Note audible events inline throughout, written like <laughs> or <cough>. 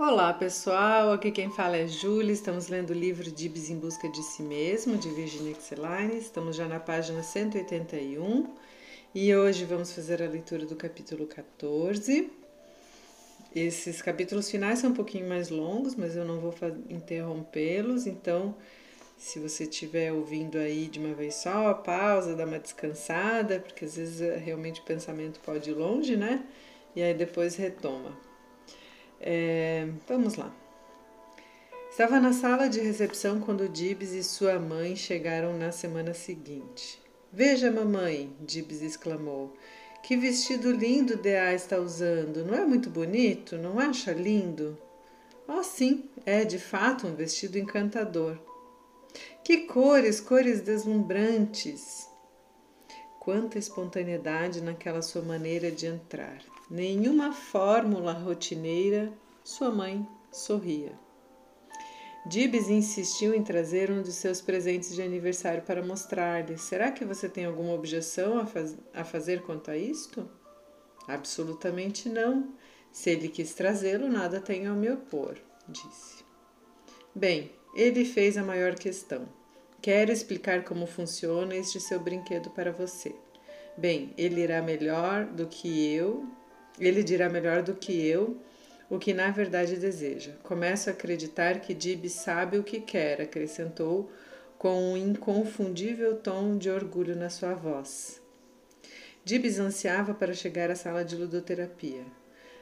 Olá pessoal, aqui quem fala é Júlia. Estamos lendo o livro Dibs em Busca de Si Mesmo, de Virginia Xeline. Estamos já na página 181 e hoje vamos fazer a leitura do capítulo 14. Esses capítulos finais são um pouquinho mais longos, mas eu não vou interrompê-los, então se você estiver ouvindo aí de uma vez só, pausa, dá uma descansada, porque às vezes realmente o pensamento pode ir longe, né? E aí depois retoma. É, vamos lá. Estava na sala de recepção quando Dibs e sua mãe chegaram na semana seguinte. Veja, mamãe, Dibs exclamou. Que vestido lindo Dea está usando. Não é muito bonito? Não acha lindo? Oh, sim, é de fato um vestido encantador. Que cores, cores deslumbrantes! Quanta espontaneidade naquela sua maneira de entrar nenhuma fórmula rotineira, sua mãe sorria. Dibs insistiu em trazer um de seus presentes de aniversário para mostrar-lhe. Será que você tem alguma objeção a, faz a fazer quanto a isto? Absolutamente não. Se ele quis trazê-lo, nada tenho a me opor, disse. Bem, ele fez a maior questão. Quero explicar como funciona este seu brinquedo para você. Bem, ele irá melhor do que eu ele dirá melhor do que eu o que na verdade deseja. Começo a acreditar que Dib sabe o que quer, acrescentou com um inconfundível tom de orgulho na sua voz. Dibs ansiava para chegar à sala de ludoterapia.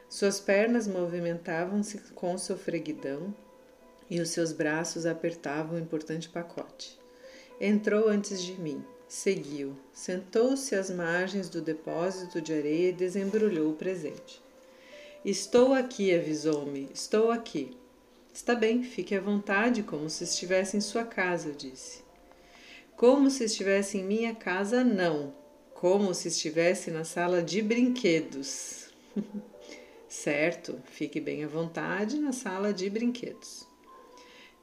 Suas pernas movimentavam-se com sofreguidão e os seus braços apertavam o importante pacote. Entrou antes de mim. Seguiu, sentou-se às margens do depósito de areia e desembrulhou o presente. Estou aqui, avisou-me. Estou aqui. Está bem, fique à vontade, como se estivesse em sua casa, disse. Como se estivesse em minha casa, não. Como se estivesse na sala de brinquedos. <laughs> certo, fique bem à vontade na sala de brinquedos.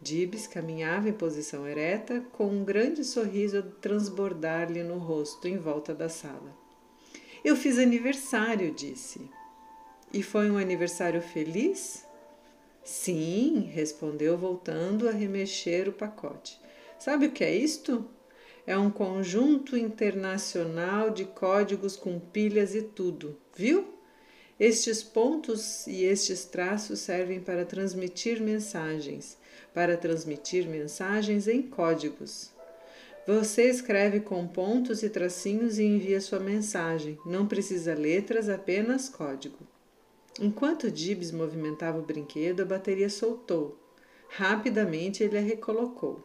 Dibs caminhava em posição ereta, com um grande sorriso a transbordar-lhe no rosto em volta da sala. Eu fiz aniversário, disse. E foi um aniversário feliz? Sim, respondeu, voltando a remexer o pacote. Sabe o que é isto? É um conjunto internacional de códigos com pilhas e tudo, viu? Estes pontos e estes traços servem para transmitir mensagens para transmitir mensagens em códigos. Você escreve com pontos e tracinhos e envia sua mensagem. Não precisa letras, apenas código. Enquanto Dibs movimentava o brinquedo, a bateria soltou. Rapidamente ele a recolocou.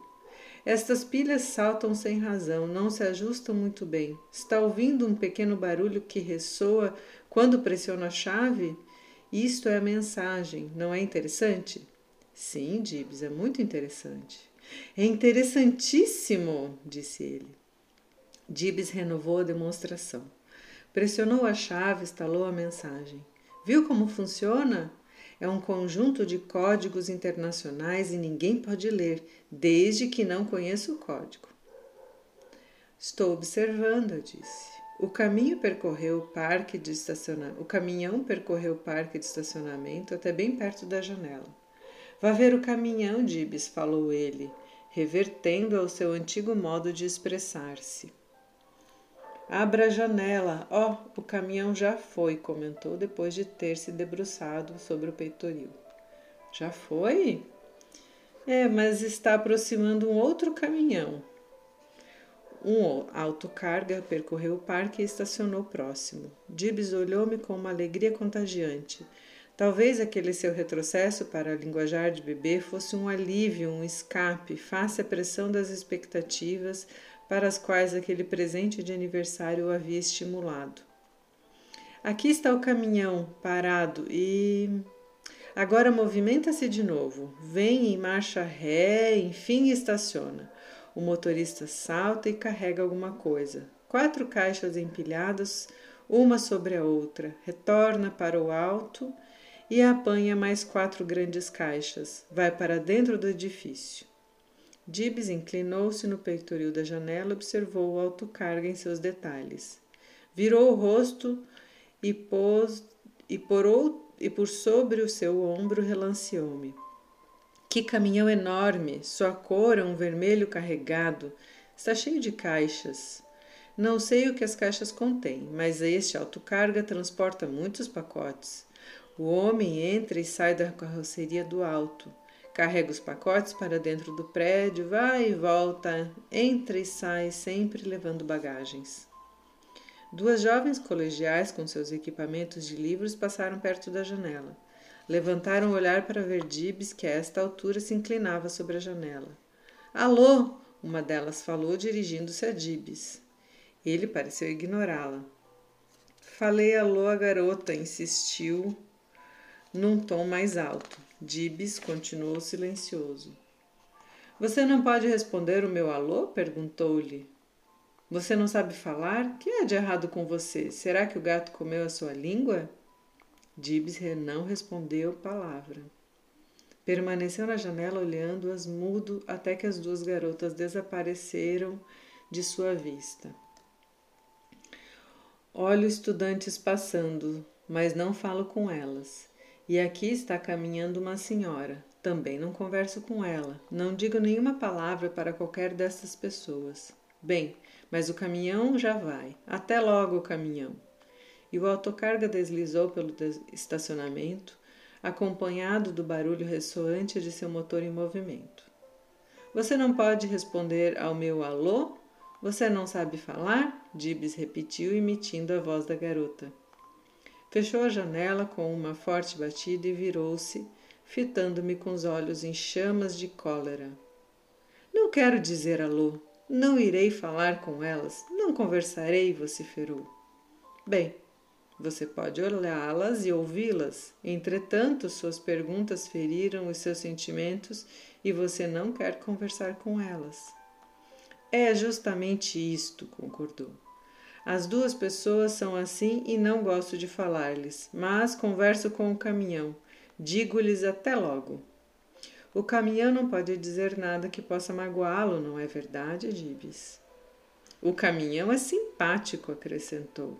Estas pilhas saltam sem razão, não se ajustam muito bem. Está ouvindo um pequeno barulho que ressoa quando pressiona a chave? Isto é a mensagem, não é interessante? Sim, Dibs, é muito interessante. É interessantíssimo, disse ele. Dibs renovou a demonstração. Pressionou a chave, instalou a mensagem. Viu como funciona? É um conjunto de códigos internacionais e ninguém pode ler, desde que não conheça o código. Estou observando, disse. O caminho percorreu o parque de estacionamento. O caminhão percorreu o parque de estacionamento até bem perto da janela. Vá ver o caminhão, Dibs, falou ele, revertendo ao seu antigo modo de expressar-se. Abra a janela. Ó, oh, o caminhão já foi, comentou depois de ter se debruçado sobre o peitoril. Já foi? É, mas está aproximando um outro caminhão. Um autocarga percorreu o parque e estacionou próximo. Dibs olhou-me com uma alegria contagiante. Talvez aquele seu retrocesso para a linguajar de bebê fosse um alívio, um escape, face à pressão das expectativas para as quais aquele presente de aniversário o havia estimulado. Aqui está o caminhão parado e. Agora movimenta-se de novo. Vem em marcha ré, enfim estaciona. O motorista salta e carrega alguma coisa. Quatro caixas empilhadas, uma sobre a outra. Retorna para o alto e apanha mais quatro grandes caixas. Vai para dentro do edifício. Dibs inclinou-se no peitoril da janela e observou o autocarga em seus detalhes. Virou o rosto e pôs e por, e por sobre o seu ombro relanceou-me. Que caminhão enorme! Sua cor é um vermelho carregado. Está cheio de caixas. Não sei o que as caixas contêm, mas este autocarga transporta muitos pacotes. O homem entra e sai da carroceria do alto. Carrega os pacotes para dentro do prédio, vai e volta, entra e sai, sempre levando bagagens. Duas jovens colegiais com seus equipamentos de livros passaram perto da janela. Levantaram o olhar para ver Dibs, que a esta altura se inclinava sobre a janela. Alô! Uma delas falou, dirigindo-se a Dibs. Ele pareceu ignorá-la. Falei alô a garota, insistiu num tom mais alto. Dibs continuou silencioso. Você não pode responder o meu alô? perguntou-lhe. Você não sabe falar? Que há de errado com você? Será que o gato comeu a sua língua? Dibs não respondeu palavra. Permaneceu na janela olhando-as mudo até que as duas garotas desapareceram de sua vista. Olho estudantes passando, mas não falo com elas. E aqui está caminhando uma senhora. Também não converso com ela. Não digo nenhuma palavra para qualquer dessas pessoas. Bem, mas o caminhão já vai. Até logo, caminhão e o autocarga deslizou pelo estacionamento, acompanhado do barulho ressoante de seu motor em movimento. Você não pode responder ao meu alô? Você não sabe falar? Dibs repetiu, imitindo a voz da garota. Fechou a janela com uma forte batida e virou-se, fitando-me com os olhos em chamas de cólera. Não quero dizer alô. Não irei falar com elas. Não conversarei, vociferou. Bem, você pode olhá-las e ouvi-las. Entretanto, suas perguntas feriram os seus sentimentos e você não quer conversar com elas. É justamente isto, concordou. As duas pessoas são assim e não gosto de falar-lhes, mas converso com o caminhão. Digo-lhes até logo. O caminhão não pode dizer nada que possa magoá-lo, não é verdade, Dibes? O caminhão é simpático, acrescentou.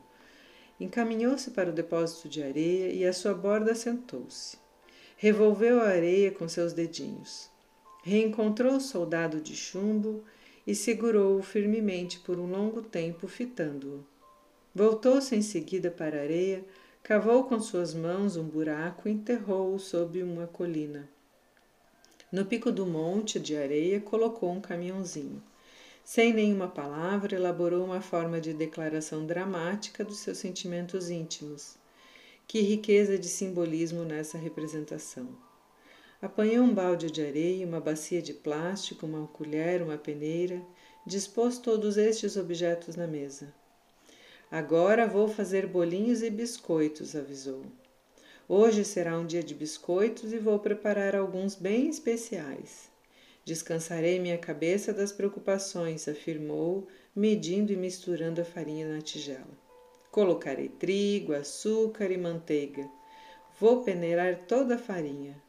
Encaminhou-se para o depósito de areia e à sua borda sentou-se. Revolveu a areia com seus dedinhos. Reencontrou o soldado de chumbo e segurou-o firmemente por um longo tempo, fitando-o. Voltou-se em seguida para a areia, cavou com suas mãos um buraco e enterrou-o sob uma colina. No pico do monte de areia colocou um caminhãozinho. Sem nenhuma palavra, elaborou uma forma de declaração dramática dos seus sentimentos íntimos. Que riqueza de simbolismo nessa representação! Apanhou um balde de areia, uma bacia de plástico, uma colher, uma peneira, dispôs todos estes objetos na mesa. Agora vou fazer bolinhos e biscoitos, avisou. Hoje será um dia de biscoitos e vou preparar alguns bem especiais. Descansarei minha cabeça das preocupações, afirmou, medindo e misturando a farinha na tigela. Colocarei trigo, açúcar e manteiga. Vou peneirar toda a farinha.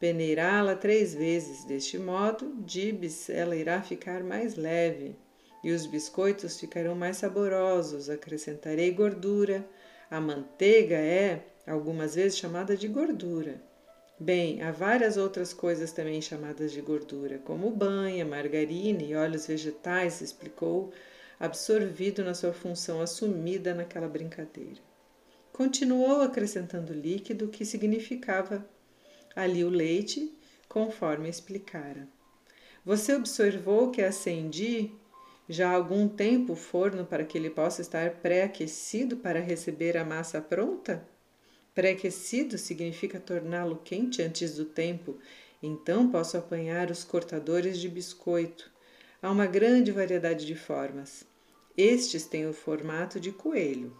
Peneirá-la três vezes, deste modo, dibs ela irá ficar mais leve e os biscoitos ficarão mais saborosos. Acrescentarei gordura. A manteiga é, algumas vezes, chamada de gordura. Bem, há várias outras coisas também chamadas de gordura, como banha, margarina e óleos vegetais, explicou, absorvido na sua função assumida naquela brincadeira. Continuou acrescentando líquido que significava ali o leite, conforme explicara. Você observou que acendi já há algum tempo o forno para que ele possa estar pré-aquecido para receber a massa pronta? Pré-aquecido significa torná-lo quente antes do tempo, então posso apanhar os cortadores de biscoito. Há uma grande variedade de formas. Estes têm o formato de coelho,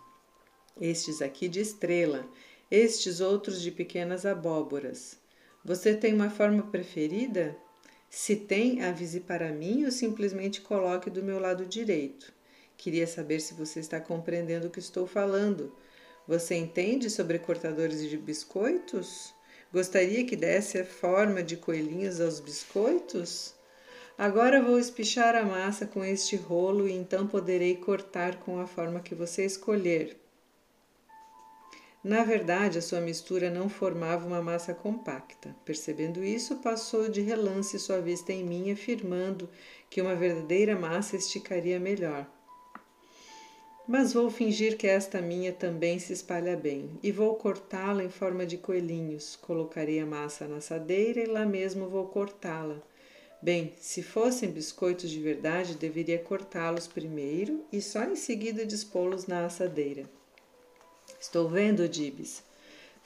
estes aqui de estrela, estes outros de pequenas abóboras. Você tem uma forma preferida? Se tem, avise para mim ou simplesmente coloque do meu lado direito. Queria saber se você está compreendendo o que estou falando. Você entende sobre cortadores de biscoitos? Gostaria que desse a forma de coelhinhos aos biscoitos? Agora vou espichar a massa com este rolo e então poderei cortar com a forma que você escolher. Na verdade, a sua mistura não formava uma massa compacta. Percebendo isso, passou de relance sua vista em mim, afirmando que uma verdadeira massa esticaria melhor. Mas vou fingir que esta minha também se espalha bem, e vou cortá-la em forma de coelhinhos. Colocarei a massa na assadeira e lá mesmo vou cortá-la. Bem, se fossem biscoitos de verdade, deveria cortá-los primeiro e só em seguida dispô-los na assadeira. Estou vendo, Dibs.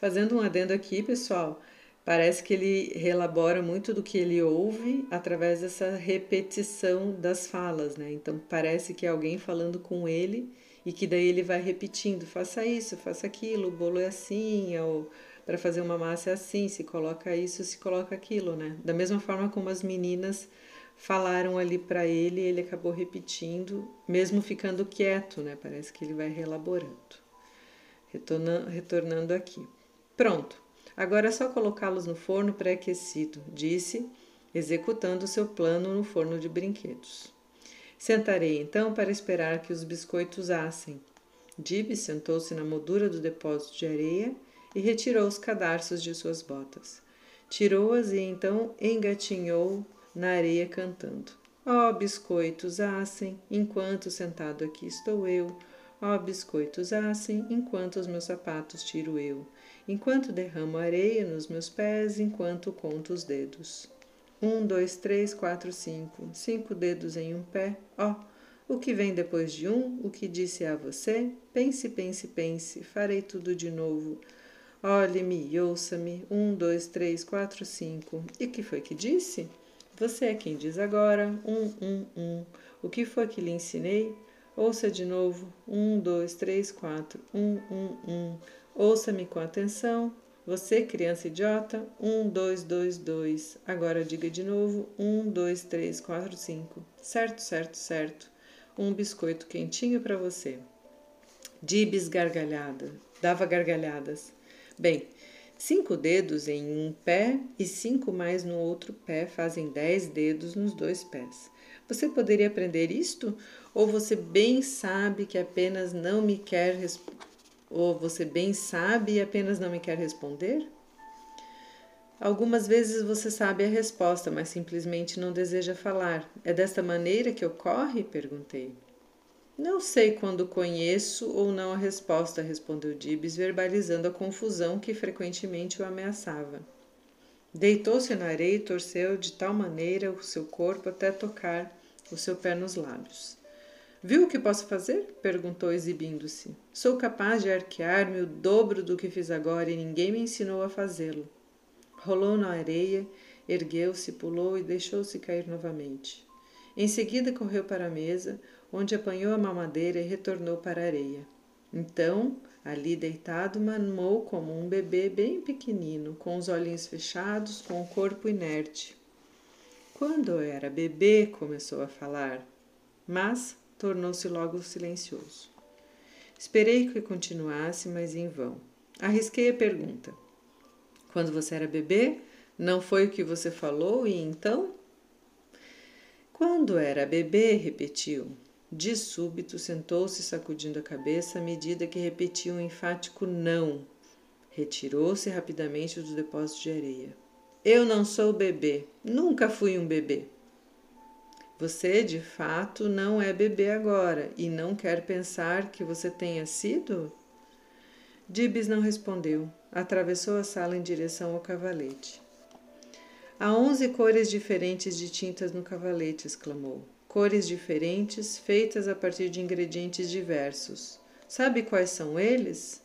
Fazendo um adendo aqui, pessoal, parece que ele relabora muito do que ele ouve através dessa repetição das falas, né? Então parece que é alguém falando com ele e que daí ele vai repetindo: faça isso, faça aquilo, o bolo é assim, ou para fazer uma massa é assim, se coloca isso, se coloca aquilo, né? Da mesma forma como as meninas falaram ali para ele, ele acabou repetindo, mesmo ficando quieto, né? Parece que ele vai relaborando. Retornando, aqui. Pronto. Agora é só colocá-los no forno pré-aquecido, disse, executando seu plano no forno de brinquedos. Sentarei então para esperar que os biscoitos assem. Dib sentou-se na moldura do depósito de areia e retirou os cadarços de suas botas. Tirou-as e então engatinhou na areia cantando. Ó oh, biscoitos assem, enquanto sentado aqui estou eu. Ó oh, biscoitos assem, enquanto os meus sapatos tiro eu. Enquanto derramo areia nos meus pés, enquanto conto os dedos. Um, dois, três, quatro, cinco. Cinco dedos em um pé. Ó, oh, o que vem depois de um? O que disse a você? Pense, pense, pense. Farei tudo de novo. Olhe-me e ouça-me. Um, dois, três, quatro, cinco. E que foi que disse? Você é quem diz agora. Um, um, um. O que foi que lhe ensinei? Ouça de novo. Um, dois, três, quatro. Um, um, um. Ouça-me com atenção. Você, criança idiota, um, dois, dois, dois. Agora diga de novo: um, dois, três, quatro, cinco. Certo, certo, certo. Um biscoito quentinho para você. Dibs gargalhada, dava gargalhadas. Bem, cinco dedos em um pé e cinco mais no outro pé fazem dez dedos nos dois pés. Você poderia aprender isto? Ou você bem sabe que apenas não me quer ou você bem sabe e apenas não me quer responder? Algumas vezes você sabe a resposta, mas simplesmente não deseja falar. É desta maneira que ocorre? perguntei. Não sei quando conheço ou não a resposta, respondeu Dibs, verbalizando a confusão que frequentemente o ameaçava. Deitou-se na areia e torceu de tal maneira o seu corpo até tocar o seu pé nos lábios. Viu o que posso fazer? perguntou, exibindo-se. Sou capaz de arquear-me o dobro do que fiz agora e ninguém me ensinou a fazê-lo. Rolou na areia, ergueu-se, pulou e deixou-se cair novamente. Em seguida correu para a mesa, onde apanhou a mamadeira e retornou para a areia. Então, ali deitado, mamou como um bebê bem pequenino, com os olhinhos fechados, com o corpo inerte. Quando eu era bebê, começou a falar, mas tornou-se logo silencioso. Esperei que continuasse, mas em vão. Arrisquei a pergunta. Quando você era bebê, não foi o que você falou e então? Quando era bebê, repetiu. De súbito sentou-se sacudindo a cabeça à medida que repetia um enfático não. Retirou-se rapidamente do depósito de areia. Eu não sou bebê, nunca fui um bebê. Você, de fato, não é bebê agora e não quer pensar que você tenha sido? Dibs não respondeu. Atravessou a sala em direção ao cavalete. Há onze cores diferentes de tintas no cavalete, exclamou. Cores diferentes, feitas a partir de ingredientes diversos. Sabe quais são eles?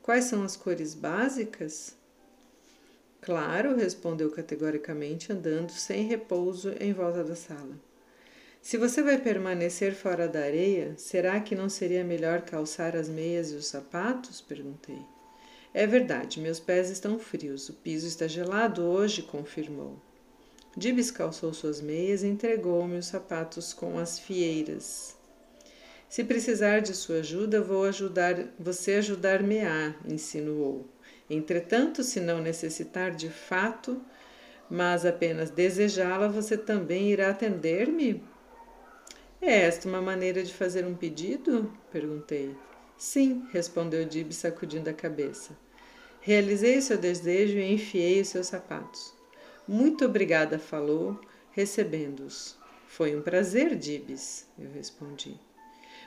Quais são as cores básicas? Claro, respondeu categoricamente, andando sem repouso em volta da sala. Se você vai permanecer fora da areia, será que não seria melhor calçar as meias e os sapatos? perguntei. É verdade, meus pés estão frios. O piso está gelado hoje, confirmou. Dibs calçou suas meias e entregou-me os sapatos com as fieiras. Se precisar de sua ajuda, vou ajudar você ajudar-me-á, insinuou. Entretanto, se não necessitar de fato, mas apenas desejá-la, você também irá atender-me? É esta uma maneira de fazer um pedido? perguntei. Sim, respondeu Dib, sacudindo a cabeça. Realizei o seu desejo e enfiei os seus sapatos. Muito obrigada, falou, recebendo-os. Foi um prazer, Dibs, eu respondi.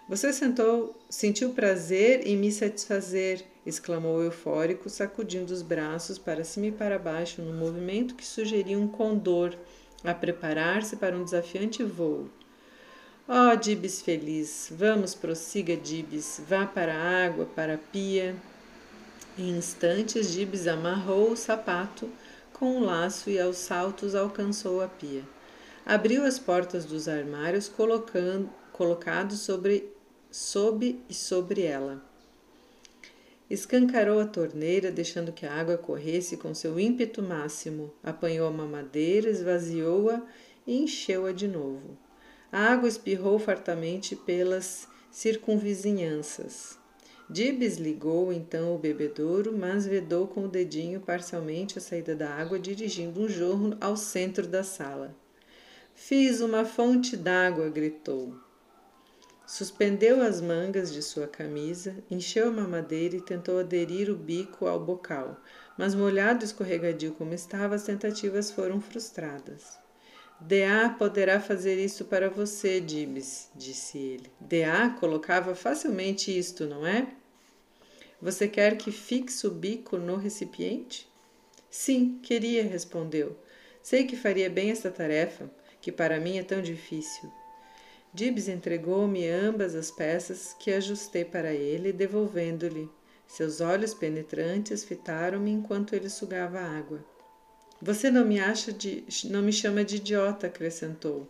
Você sentou, sentiu prazer em me satisfazer, exclamou eufórico, sacudindo os braços para cima e para baixo num movimento que sugeria um condor a preparar-se para um desafiante voo. Oh, Dibs feliz, vamos, prossiga, Dibs, vá para a água, para a pia. Em instantes, Dibs amarrou o sapato com um laço e aos saltos alcançou a pia. Abriu as portas dos armários, colocando, colocados sobre, sob e sobre ela. Escancarou a torneira, deixando que a água corresse com seu ímpeto máximo. Apanhou a mamadeira, esvaziou-a e encheu-a de novo. A água espirrou fartamente pelas circunvizinhanças. Dibs ligou então o bebedouro, mas vedou com o dedinho parcialmente a saída da água, dirigindo um jorro ao centro da sala. Fiz uma fonte d'água, gritou. Suspendeu as mangas de sua camisa, encheu a mamadeira e tentou aderir o bico ao bocal, mas molhado e escorregadio como estava, as tentativas foram frustradas. D.A. poderá fazer isso para você, Dibs, disse ele. D.A. colocava facilmente isto, não é? Você quer que fixe o bico no recipiente? Sim, queria, respondeu. Sei que faria bem esta tarefa, que para mim é tão difícil. Dibs entregou-me ambas as peças que ajustei para ele, devolvendo-lhe. Seus olhos penetrantes fitaram-me enquanto ele sugava a água. Você não me acha de. não me chama de idiota, acrescentou.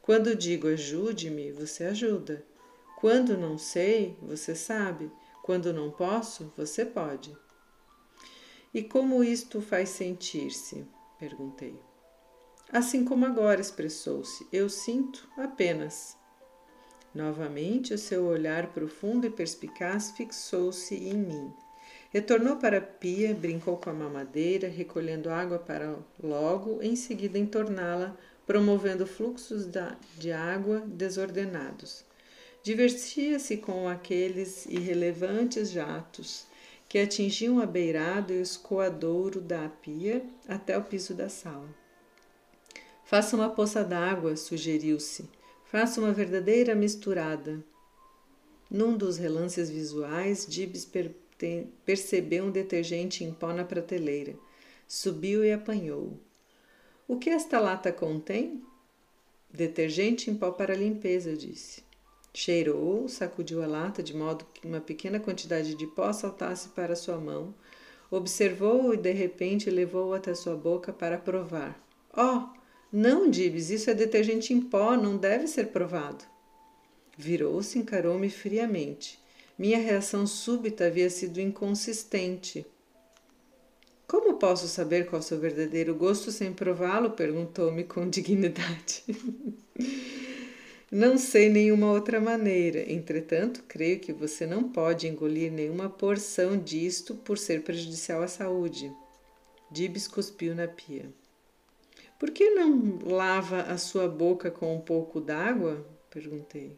Quando digo ajude-me, você ajuda. Quando não sei, você sabe. Quando não posso, você pode. E como isto faz sentir-se? perguntei. Assim como agora expressou-se, eu sinto apenas. Novamente, o seu olhar profundo e perspicaz fixou-se em mim. Retornou para a pia, brincou com a mamadeira, recolhendo água para logo em seguida entorná-la, promovendo fluxos de água desordenados. Divertia-se com aqueles irrelevantes jatos que atingiam a beirado e o escoadouro da pia até o piso da sala. Faça uma poça d'água, sugeriu-se. Faça uma verdadeira misturada. Num dos relances visuais, Dibs percebeu um detergente em pó na prateleira. Subiu e apanhou. O que esta lata contém? Detergente em pó para limpeza, disse. Cheirou, sacudiu a lata de modo que uma pequena quantidade de pó saltasse para sua mão, observou-o e de repente levou-o até sua boca para provar. Oh, não, Dibs, isso é detergente em pó, não deve ser provado. Virou-se e encarou-me friamente. Minha reação súbita havia sido inconsistente. Como posso saber qual seu verdadeiro gosto sem prová-lo? perguntou-me com dignidade. <laughs> não sei nenhuma outra maneira. Entretanto, creio que você não pode engolir nenhuma porção disto por ser prejudicial à saúde. Dibs cuspiu na pia. Por que não lava a sua boca com um pouco d'água? perguntei.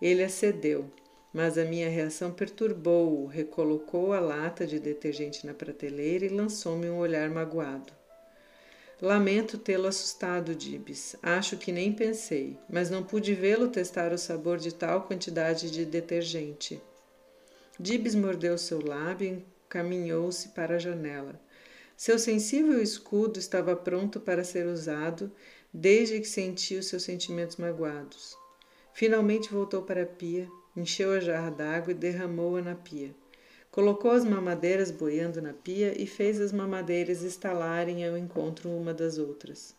Ele acedeu mas a minha reação perturbou-o, recolocou a lata de detergente na prateleira e lançou-me um olhar magoado. Lamento tê-lo assustado, Dibs. Acho que nem pensei, mas não pude vê-lo testar o sabor de tal quantidade de detergente. Dibs mordeu seu lábio e encaminhou-se para a janela. Seu sensível escudo estava pronto para ser usado desde que sentiu seus sentimentos magoados. Finalmente voltou para a pia, encheu a jarra d'água e derramou-a na pia. Colocou as mamadeiras boiando na pia e fez as mamadeiras estalarem ao encontro uma das outras.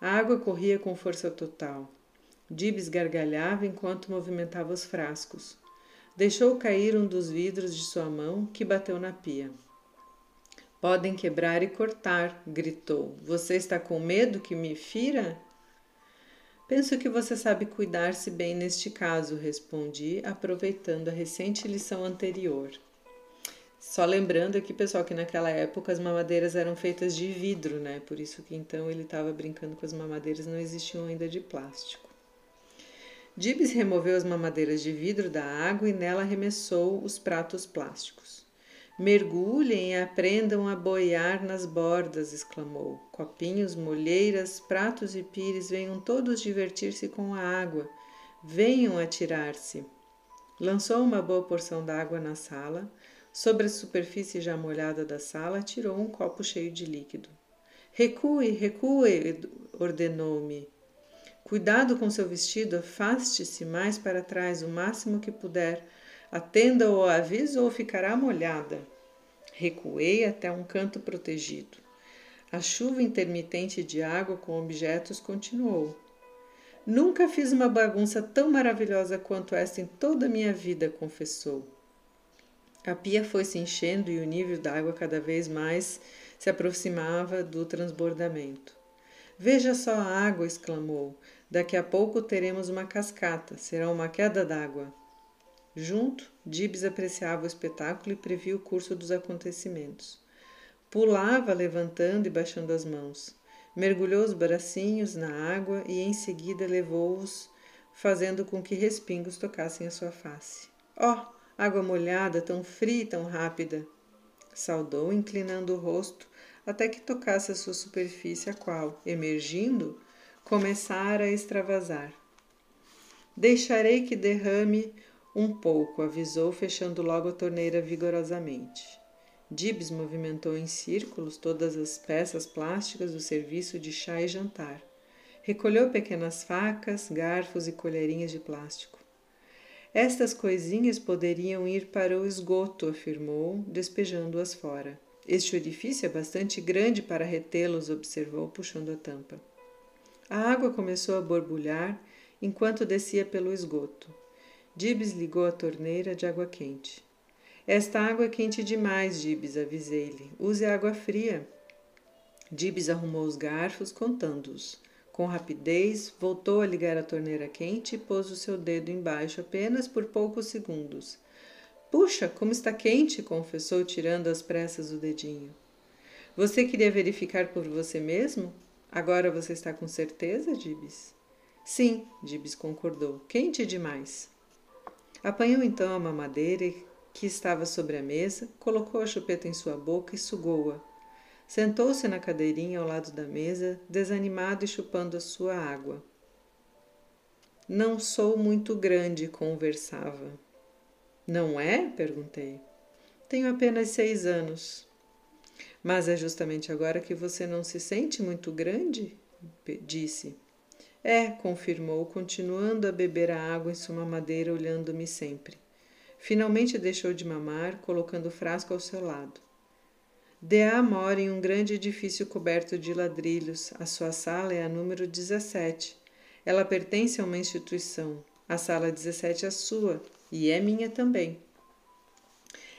A água corria com força total. Dibs gargalhava enquanto movimentava os frascos. Deixou cair um dos vidros de sua mão, que bateu na pia. Podem quebrar e cortar, gritou. Você está com medo que me fira? Penso que você sabe cuidar-se bem neste caso, respondi, aproveitando a recente lição anterior. Só lembrando aqui, pessoal, que naquela época as mamadeiras eram feitas de vidro, né? Por isso que então ele estava brincando com as mamadeiras, não existiam ainda de plástico. Dibs removeu as mamadeiras de vidro da água e nela arremessou os pratos plásticos. Mergulhem e aprendam a boiar nas bordas, exclamou. Copinhos, molheiras, pratos e pires, venham todos divertir-se com a água. Venham atirar-se. Lançou uma boa porção d'água na sala. Sobre a superfície já molhada da sala, tirou um copo cheio de líquido. Recue, recue, ordenou-me. Cuidado com seu vestido, afaste-se mais para trás o máximo que puder. Atenda ao aviso ou ficará molhada. Recuei até um canto protegido. A chuva intermitente de água com objetos continuou. Nunca fiz uma bagunça tão maravilhosa quanto esta em toda a minha vida, confessou. A pia foi se enchendo e o nível d'água cada vez mais se aproximava do transbordamento. Veja só a água! exclamou. Daqui a pouco teremos uma cascata, será uma queda d'água. Junto, Dibs apreciava o espetáculo e previa o curso dos acontecimentos. Pulava, levantando e baixando as mãos. Mergulhou os bracinhos na água e em seguida levou-os, fazendo com que respingos tocassem a sua face. Oh, água molhada, tão fria e tão rápida! Saudou, inclinando o rosto até que tocasse a sua superfície, a qual, emergindo, começara a extravasar. Deixarei que derrame um pouco, avisou, fechando logo a torneira vigorosamente. Dibs movimentou em círculos todas as peças plásticas do serviço de chá e jantar. Recolheu pequenas facas, garfos e colherinhas de plástico. Estas coisinhas poderiam ir para o esgoto, afirmou, despejando-as fora. Este orifício é bastante grande para retê-los, observou, puxando a tampa. A água começou a borbulhar enquanto descia pelo esgoto. Dibs ligou a torneira de água quente. Esta água é quente demais, Dibs, avisei-lhe. Use água fria. Dibs arrumou os garfos, contando-os. Com rapidez, voltou a ligar a torneira quente e pôs o seu dedo embaixo apenas por poucos segundos. Puxa, como está quente, confessou, tirando às pressas o dedinho. Você queria verificar por você mesmo? Agora você está com certeza, Dibs? Sim, Dibs concordou. Quente demais. Apanhou então a mamadeira que estava sobre a mesa, colocou a chupeta em sua boca e sugou-a. Sentou-se na cadeirinha ao lado da mesa, desanimado e chupando a sua água. Não sou muito grande, conversava. Não é? perguntei. Tenho apenas seis anos. Mas é justamente agora que você não se sente muito grande? Disse. É, confirmou, continuando a beber a água em sua mamadeira, olhando-me sempre. Finalmente deixou de mamar, colocando o frasco ao seu lado. Dea mora em um grande edifício coberto de ladrilhos. A sua sala é a número 17. Ela pertence a uma instituição. A sala 17 é sua e é minha também.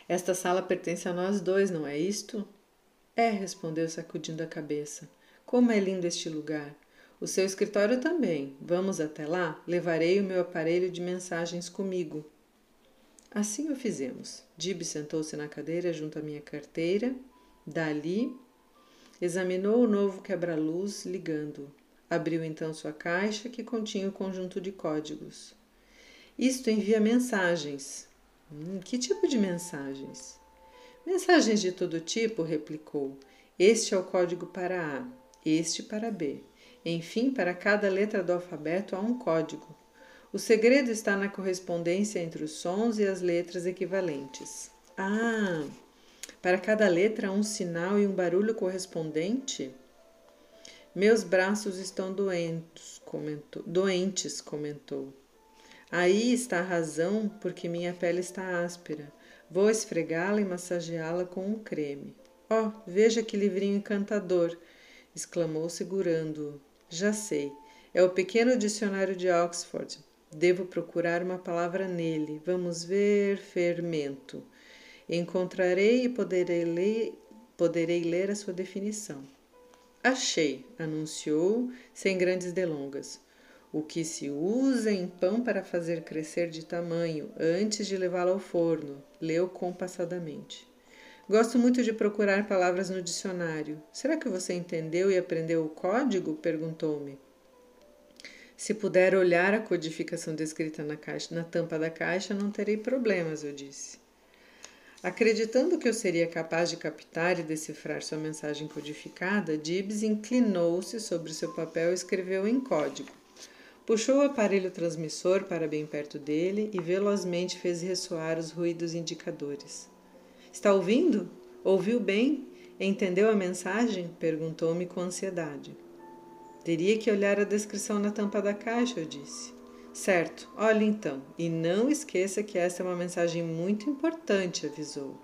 Esta sala pertence a nós dois, não é isto? É, respondeu sacudindo a cabeça. Como é lindo este lugar! O seu escritório também. Vamos até lá? Levarei o meu aparelho de mensagens comigo. Assim o fizemos. Dib sentou-se na cadeira junto à minha carteira. Dali, examinou o novo quebra-luz ligando. Abriu então sua caixa que continha o conjunto de códigos. Isto envia mensagens. Hum, que tipo de mensagens? Mensagens de todo tipo, replicou. Este é o código para A, este para B. Enfim, para cada letra do alfabeto há um código. O segredo está na correspondência entre os sons e as letras equivalentes. Ah, para cada letra um sinal e um barulho correspondente? Meus braços estão doentes, comentou. Doentes, comentou. Aí está a razão porque minha pele está áspera. Vou esfregá-la e massageá-la com um creme. Oh, veja que livrinho encantador! exclamou, segurando-o. Já sei. É o pequeno dicionário de Oxford. Devo procurar uma palavra nele. Vamos ver. Fermento. Encontrarei e poderei ler, poderei ler a sua definição. Achei, anunciou, sem grandes delongas o que se usa em pão para fazer crescer de tamanho antes de levá-lo ao forno, leu compassadamente. Gosto muito de procurar palavras no dicionário. Será que você entendeu e aprendeu o código? perguntou-me. Se puder olhar a codificação descrita na, caixa, na tampa da caixa, não terei problemas, eu disse. Acreditando que eu seria capaz de captar e decifrar sua mensagem codificada, Gibbs inclinou-se sobre seu papel e escreveu em código. Puxou o aparelho transmissor para bem perto dele e velozmente fez ressoar os ruídos indicadores. Está ouvindo? Ouviu bem? Entendeu a mensagem? perguntou-me com ansiedade. Teria que olhar a descrição na tampa da caixa, eu disse. Certo, olhe então, e não esqueça que essa é uma mensagem muito importante, avisou.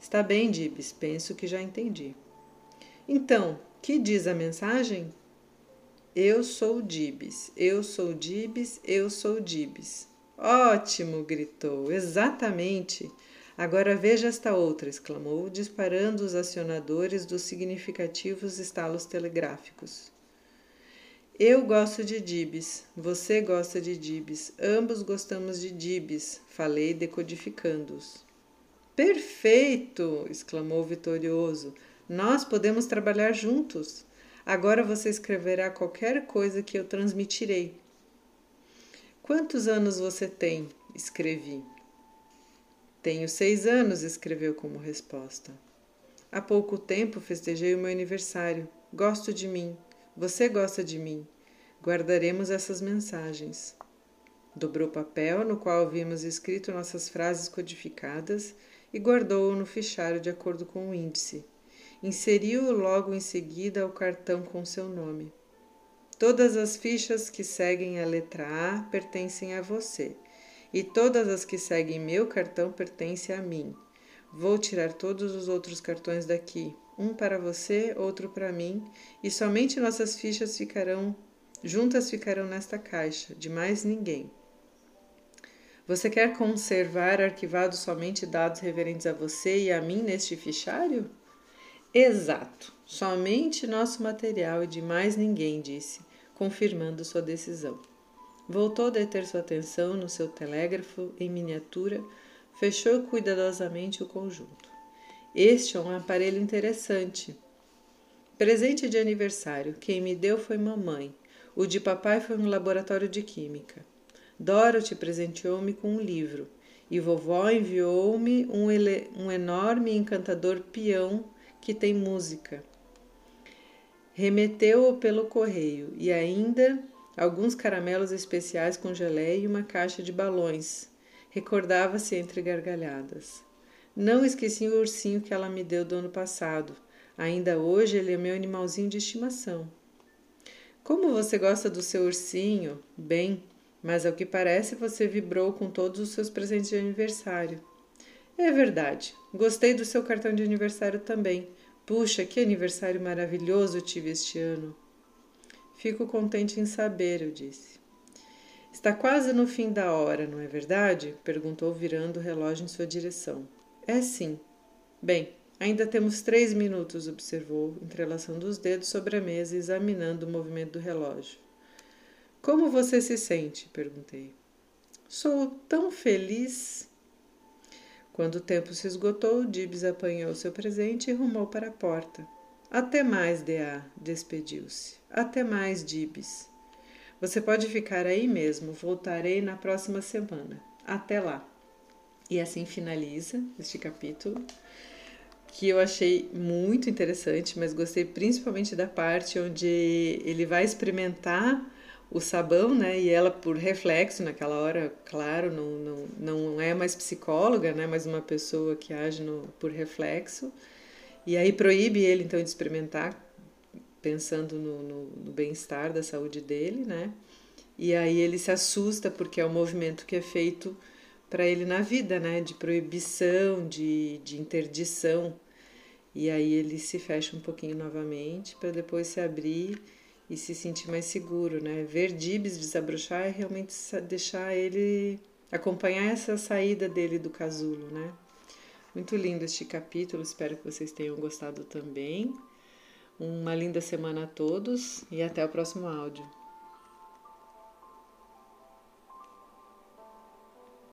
Está bem, Dibs, penso que já entendi. Então, que diz a mensagem? Eu sou Dibs, eu sou Dibs, eu sou Dibs. Ótimo! gritou. Exatamente! Agora veja esta outra, exclamou, disparando os acionadores dos significativos estalos telegráficos. Eu gosto de Dibs, você gosta de Dibs, ambos gostamos de Dibs, falei decodificando-os. Perfeito! exclamou vitorioso. Nós podemos trabalhar juntos. Agora você escreverá qualquer coisa que eu transmitirei. Quantos anos você tem? escrevi. Tenho seis anos, escreveu como resposta. Há pouco tempo festejei o meu aniversário. Gosto de mim. Você gosta de mim. Guardaremos essas mensagens. Dobrou o papel no qual havíamos escrito nossas frases codificadas e guardou-o no fichário de acordo com o índice. Inseriu-o logo em seguida ao cartão com seu nome. Todas as fichas que seguem a letra A pertencem a você, e todas as que seguem meu cartão pertencem a mim. Vou tirar todos os outros cartões daqui, um para você, outro para mim, e somente nossas fichas ficarão juntas ficarão nesta caixa, de mais ninguém. Você quer conservar arquivados somente dados referentes a você e a mim neste fichário? Exato, somente nosso material e de mais ninguém, disse, confirmando sua decisão. Voltou a deter sua atenção no seu telégrafo em miniatura, fechou cuidadosamente o conjunto. Este é um aparelho interessante. Presente de aniversário. Quem me deu foi mamãe. O de papai foi um laboratório de química. Dorothy presenteou-me com um livro. E vovó enviou-me um, um enorme e encantador peão que tem música. Remeteu-o pelo correio e ainda alguns caramelos especiais com geleia e uma caixa de balões. Recordava-se entre gargalhadas. Não esqueci o ursinho que ela me deu do ano passado. Ainda hoje ele é meu animalzinho de estimação. Como você gosta do seu ursinho? Bem, mas ao que parece você vibrou com todos os seus presentes de aniversário. É verdade. Gostei do seu cartão de aniversário também. Puxa, que aniversário maravilhoso tive este ano. Fico contente em saber, eu disse. Está quase no fim da hora, não é verdade? perguntou, virando o relógio em sua direção. É sim. Bem, ainda temos três minutos, observou, entrelaçando os dedos sobre a mesa e examinando o movimento do relógio. Como você se sente? perguntei. Sou tão feliz. Quando o tempo se esgotou, Dibs apanhou seu presente e rumou para a porta. Até mais, D.A., despediu-se. Até mais, Dibs. Você pode ficar aí mesmo, voltarei na próxima semana. Até lá. E assim finaliza este capítulo, que eu achei muito interessante, mas gostei principalmente da parte onde ele vai experimentar o sabão, né? E ela, por reflexo, naquela hora, claro, não, não, não é mais psicóloga, né? Mas uma pessoa que age no, por reflexo. E aí proíbe ele, então, de experimentar, pensando no, no, no bem-estar da saúde dele, né? E aí ele se assusta porque é um movimento que é feito para ele na vida, né? De proibição, de, de interdição. E aí ele se fecha um pouquinho novamente para depois se abrir e se sentir mais seguro, né? Ver Dibs desabrochar é realmente deixar ele acompanhar essa saída dele do casulo, né? Muito lindo este capítulo, espero que vocês tenham gostado também. Uma linda semana a todos e até o próximo áudio.